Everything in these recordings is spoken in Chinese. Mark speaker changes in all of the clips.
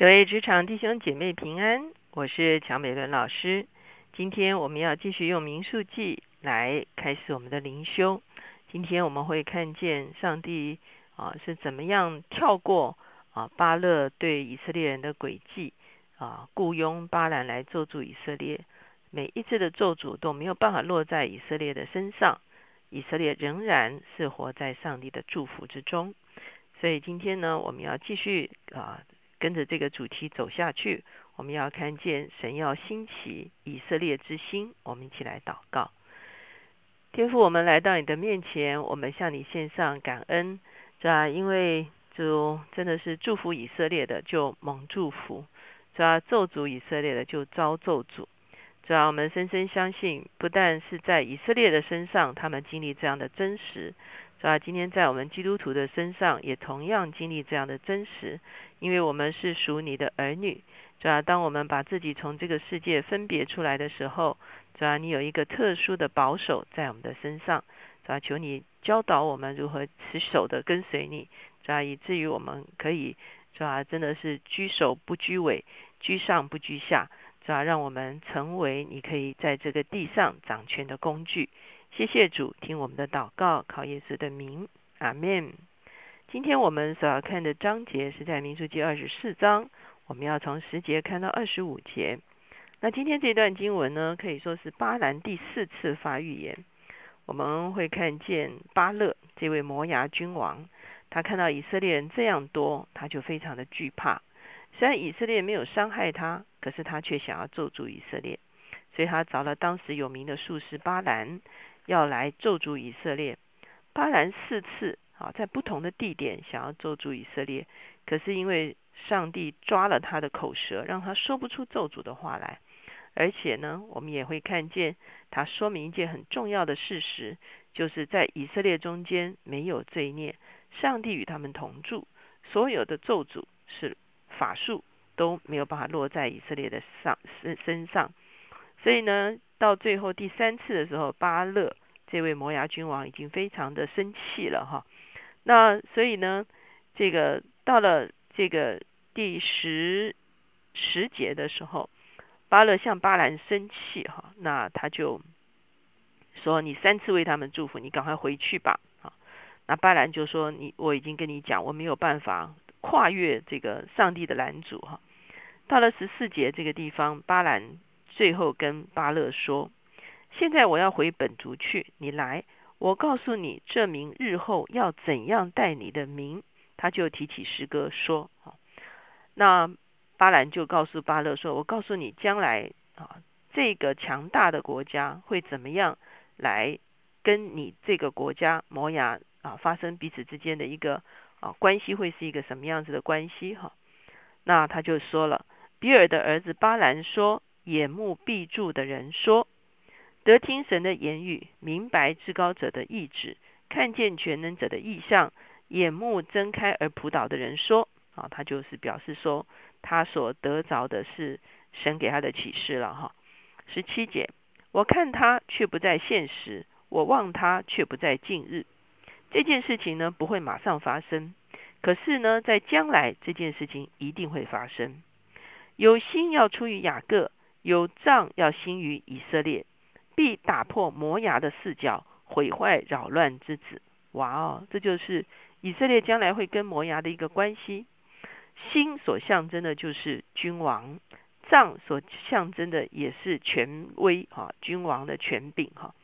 Speaker 1: 各位职场弟兄姐妹平安，我是乔美伦老师。今天我们要继续用民数记来开始我们的灵修。今天我们会看见上帝啊是怎么样跳过啊巴勒对以色列人的诡计啊，雇佣巴兰来咒诅以色列。每一次的咒诅都没有办法落在以色列的身上，以色列仍然是活在上帝的祝福之中。所以今天呢，我们要继续啊。跟着这个主题走下去，我们要看见神要兴起以色列之心。我们一起来祷告，天父，我们来到你的面前，我们向你献上感恩，是吧？因为主真的是祝福以色列的，就蒙祝福；是吧？咒诅以色列的，就遭咒诅。主要我们深深相信，不但是在以色列的身上，他们经历这样的真实。是吧？今天在我们基督徒的身上，也同样经历这样的真实，因为我们是属你的儿女。是吧？当我们把自己从这个世界分别出来的时候，是吧？你有一个特殊的保守在我们的身上，是吧？求你教导我们如何持守的跟随你，是吧？以至于我们可以，是吧？真的是居首不居尾，居上不居下，是吧？让我们成为你可以在这个地上掌权的工具。谢谢主，听我们的祷告，靠耶稣的名，阿门。今天我们所要看的章节是在民数记二十四章，我们要从十节看到二十五节。那今天这段经文呢，可以说是巴兰第四次发预言。我们会看见巴勒这位摩崖君王，他看到以色列人这样多，他就非常的惧怕。虽然以色列没有伤害他，可是他却想要咒诅以色列，所以他找了当时有名的术士巴兰。要来咒诅以色列，巴兰四次啊，在不同的地点想要咒诅以色列，可是因为上帝抓了他的口舌，让他说不出咒诅的话来。而且呢，我们也会看见他说明一件很重要的事实，就是在以色列中间没有罪孽，上帝与他们同住，所有的咒诅是法术都没有办法落在以色列的上身身上。所以呢，到最后第三次的时候，巴勒这位摩崖君王已经非常的生气了哈。那所以呢，这个到了这个第十十节的时候，巴勒向巴兰生气哈，那他就说：“你三次为他们祝福，你赶快回去吧。”啊，那巴兰就说：“你我已经跟你讲，我没有办法跨越这个上帝的拦阻哈。”到了十四节这个地方，巴兰。最后跟巴勒说：“现在我要回本族去，你来，我告诉你，这名日后要怎样带你的名。”他就提起诗歌说：“啊，那巴兰就告诉巴勒说：‘我告诉你，将来啊，这个强大的国家会怎么样来跟你这个国家摩崖啊发生彼此之间的一个啊关系，会是一个什么样子的关系？’哈，那他就说了，比尔的儿子巴兰说。”眼目闭住的人说：“得听神的言语，明白至高者的意志，看见全能者的意象。眼目睁开而普导的人说：‘啊，他就是表示说，他所得着的是神给他的启示了。’哈，十七节，我看他却不在现实，我望他却不在近日。这件事情呢，不会马上发生，可是呢，在将来这件事情一定会发生。有心要出于雅各。”有杖要兴于以色列，必打破摩崖的四角，毁坏扰乱之子。哇哦，这就是以色列将来会跟摩崖的一个关系。心所象征的就是君王，杖所象征的也是权威哈，君王的权柄哈。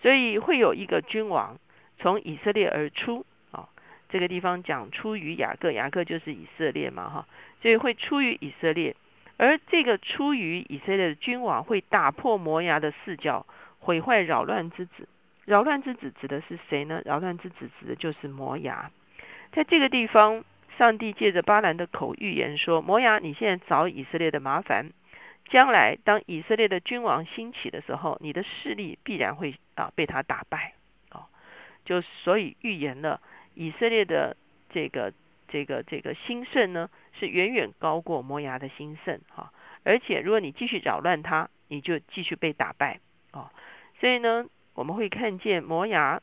Speaker 1: 所以会有一个君王从以色列而出啊。这个地方讲出于雅各，雅各就是以色列嘛哈，所以会出于以色列。而这个出于以色列的君王会打破摩崖的四角，毁坏扰乱之子。扰乱之子指的是谁呢？扰乱之子指的就是摩崖。在这个地方，上帝借着巴兰的口预言说：摩崖，你现在找以色列的麻烦。将来当以色列的君王兴起的时候，你的势力必然会啊被他打败。哦，就所以预言了以色列的这个。这个这个兴盛呢，是远远高过摩崖的兴盛哈，而且如果你继续扰乱它，你就继续被打败哦。所以呢，我们会看见摩崖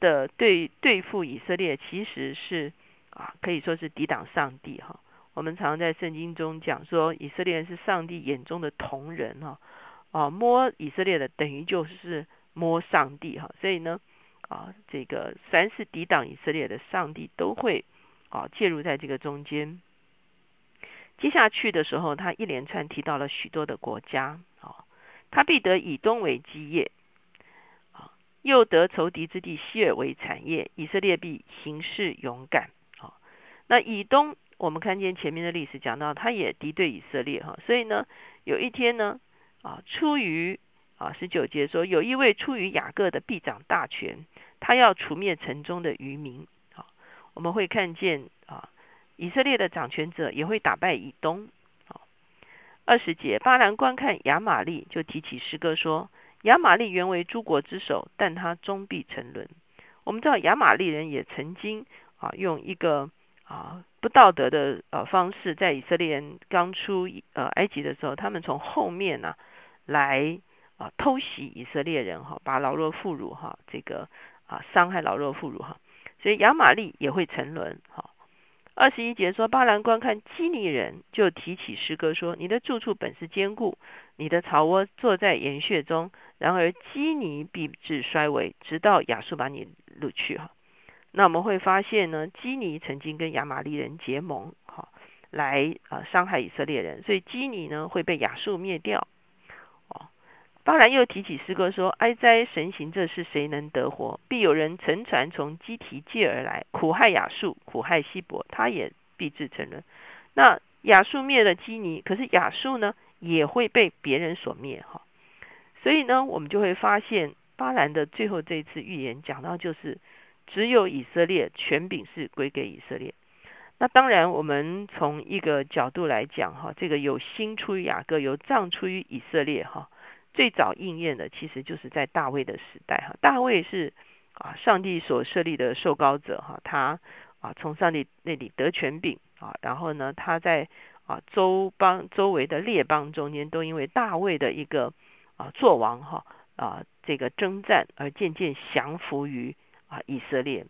Speaker 1: 的对对付以色列，其实是啊可以说是抵挡上帝哈。我们常在圣经中讲说，以色列人是上帝眼中的同人哈，啊，摸以色列的等于就是摸上帝哈，所以呢，啊，这个凡是抵挡以色列的，上帝都会啊介入在这个中间。接下去的时候，他一连串提到了许多的国家啊，他必得以东为基业啊，又得仇敌之地希尔为产业，以色列必行事勇敢啊。那以东，我们看见前面的历史讲到，他也敌对以色列哈，所以呢，有一天呢啊，出于啊十九节说，有一位出于雅各的必掌大权，他要除灭城中的渔民，我们会看见啊。以色列的掌权者也会打败以东。好，二十节，巴兰观看亚玛利，就提起诗歌说：亚玛利原为诸国之首，但他终必沉沦。我们知道亚玛利人也曾经啊，用一个啊不道德的呃方式，在以色列人刚出呃埃及的时候，他们从后面呢来啊偷袭以色列人哈，把老弱妇孺哈这个啊伤害老弱妇孺哈，所以亚玛利也会沉沦哈。二十一节说，巴兰观看基尼人，就提起诗歌说：“你的住处本是坚固，你的巢窝坐在岩穴中。然而基尼必至衰微，直到亚述把你掳去。”哈，那我们会发现呢，基尼曾经跟亚玛利人结盟，哈，来啊伤害以色列人，所以基尼呢会被亚述灭掉。巴兰又提起诗歌说：“哀哉，神行这事，谁能得活？必有人乘船从基提借而来，苦害亚述，苦害希伯，他也必自沉沦。那亚述灭了基尼，可是亚述呢，也会被别人所灭。哈，所以呢，我们就会发现巴兰的最后这一次预言讲到，就是只有以色列权柄是归给以色列。那当然，我们从一个角度来讲，哈，这个有心出于雅各，有葬出于以色列，哈。”最早应验的，其实就是在大卫的时代哈。大卫是啊，上帝所设立的受膏者哈。他啊，从上帝那里得权柄啊，然后呢，他在啊周邦周围的列邦中间，都因为大卫的一个啊作王哈啊这个征战而渐渐降服于啊以色列。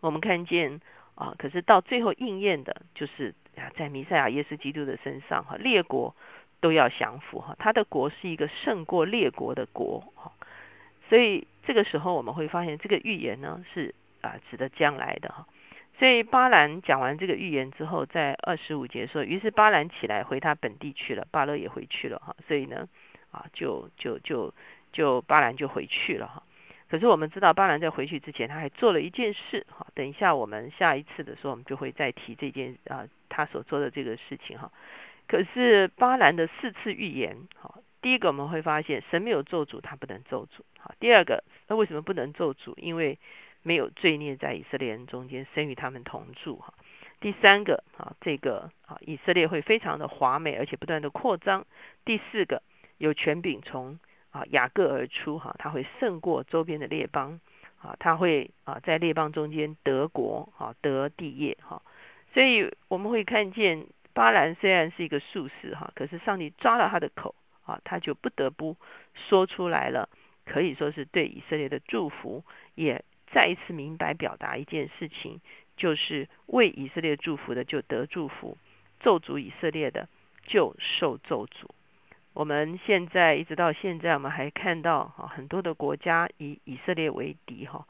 Speaker 1: 我们看见啊，可是到最后应验的，就是啊在弥赛亚耶稣基督的身上哈，列国。都要降服哈，他的国是一个胜过列国的国哈，所以这个时候我们会发现这个预言呢是啊指的将来的哈，所以巴兰讲完这个预言之后，在二十五节说，于是巴兰起来回他本地去了，巴勒也回去了哈，所以呢啊就就就就巴兰就回去了哈，可是我们知道巴兰在回去之前他还做了一件事哈，等一下我们下一次的时候我们就会再提这件啊他所做的这个事情哈。可是巴兰的四次预言，好，第一个我们会发现神没有咒诅，他不能咒诅。好，第二个，那为什么不能咒诅？因为没有罪孽在以色列人中间，神与他们同住。哈，第三个，啊，这个啊，以色列会非常的华美，而且不断的扩张。第四个，有权柄从啊雅各而出，哈，他会胜过周边的列邦，啊，他会啊在列邦中间得国，啊得地业，哈，所以我们会看见。巴兰虽然是一个术士哈，可是上帝抓了他的口啊，他就不得不说出来了，可以说是对以色列的祝福，也再一次明白表达一件事情，就是为以色列祝福的就得祝福，咒诅以色列的就受咒诅。我们现在一直到现在，我们还看到哈很多的国家以以色列为敌哈。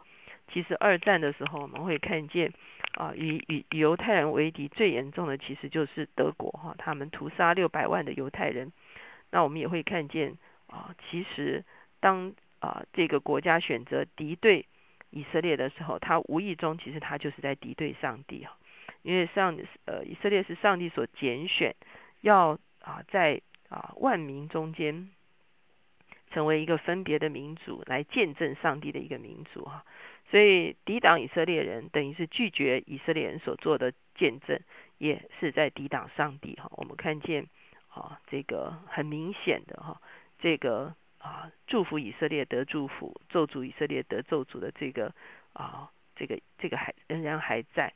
Speaker 1: 其实二战的时候，我们会看见。啊，以以犹太人为敌最严重的其实就是德国哈，他们屠杀六百万的犹太人。那我们也会看见啊，其实当啊这个国家选择敌对以色列的时候，他无意中其实他就是在敌对上帝哈，因为上呃以色列是上帝所拣选，要啊在啊万民中间成为一个分别的民族，来见证上帝的一个民族哈。所以抵挡以色列人，等于是拒绝以色列人所做的见证，也是在抵挡上帝哈。我们看见啊，这个很明显的哈，这个啊祝福以色列得祝福，咒诅以色列得咒诅的这个啊，这个这个还仍然还在。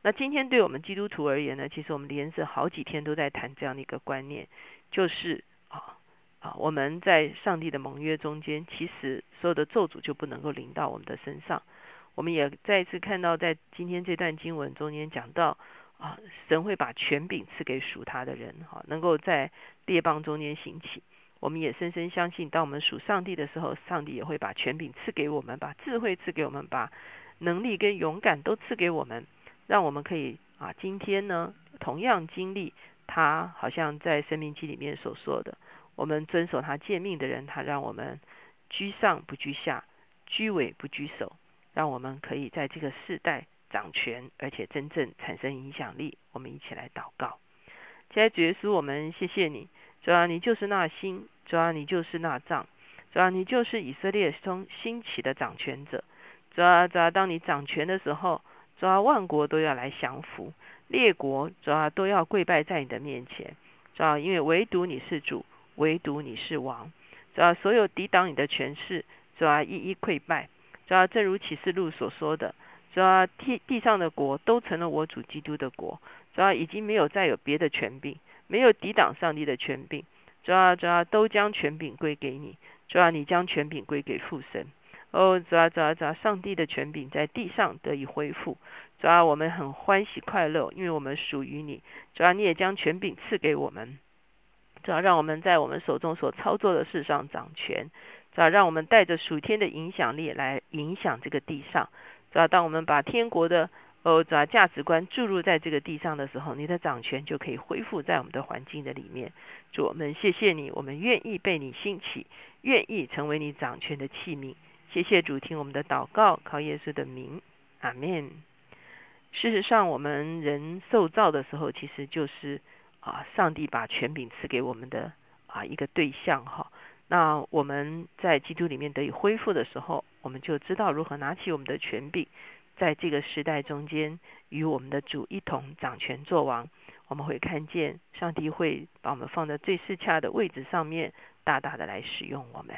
Speaker 1: 那今天对我们基督徒而言呢，其实我们连着好几天都在谈这样的一个观念，就是啊。啊，我们在上帝的盟约中间，其实所有的咒诅就不能够临到我们的身上。我们也再一次看到，在今天这段经文中间讲到，啊，神会把权柄赐给属他的人，哈，能够在列邦中间兴起。我们也深深相信，当我们属上帝的时候，上帝也会把权柄赐给我们，把智慧赐给我们，把能力跟勇敢都赐给我们，让我们可以啊，今天呢，同样经历他好像在生命记里面所说的，我们遵守他诫命的人，他让我们居上不居下，居尾不居首，让我们可以在这个世代。掌权，而且真正产生影响力。我们一起来祷告。亲爱的主耶稣，我们谢谢你。主啊，你就是那星；主啊，你就是那杖；主啊，你就是以色列中兴起的掌权者。主啊，主啊，当你掌权的时候，主啊，万国都要来降服，列国主啊都要跪拜在你的面前。主啊，因为唯独你是主，唯独你是王。主啊，所有抵挡你的权势，主啊，一一溃败。主要，正如启示录所说的。主要地地上的国都成了我主基督的国，主要已经没有再有别的权柄，没有抵挡上帝的权柄，主要主要都将权柄归给你，主要你将权柄归给父神。哦，主要主要主要上帝的权柄在地上得以恢复，主要我们很欢喜快乐，因为我们属于你，主要你也将权柄赐给我们，主要让我们在我们手中所操作的事上掌权，主要让我们带着属天的影响力来影响这个地上。主要当我们把天国的呃主要价值观注入在这个地上的时候，你的掌权就可以恢复在我们的环境的里面。主我们谢谢你，我们愿意被你兴起，愿意成为你掌权的器皿。谢谢主听我们的祷告，靠耶稣的名，阿门。事实上，我们人受造的时候，其实就是啊上帝把权柄赐给我们的啊一个对象哈。那我们在基督里面得以恢复的时候，我们就知道如何拿起我们的权柄，在这个时代中间与我们的主一同掌权作王。我们会看见上帝会把我们放在最适恰的位置上面，大大的来使用我们。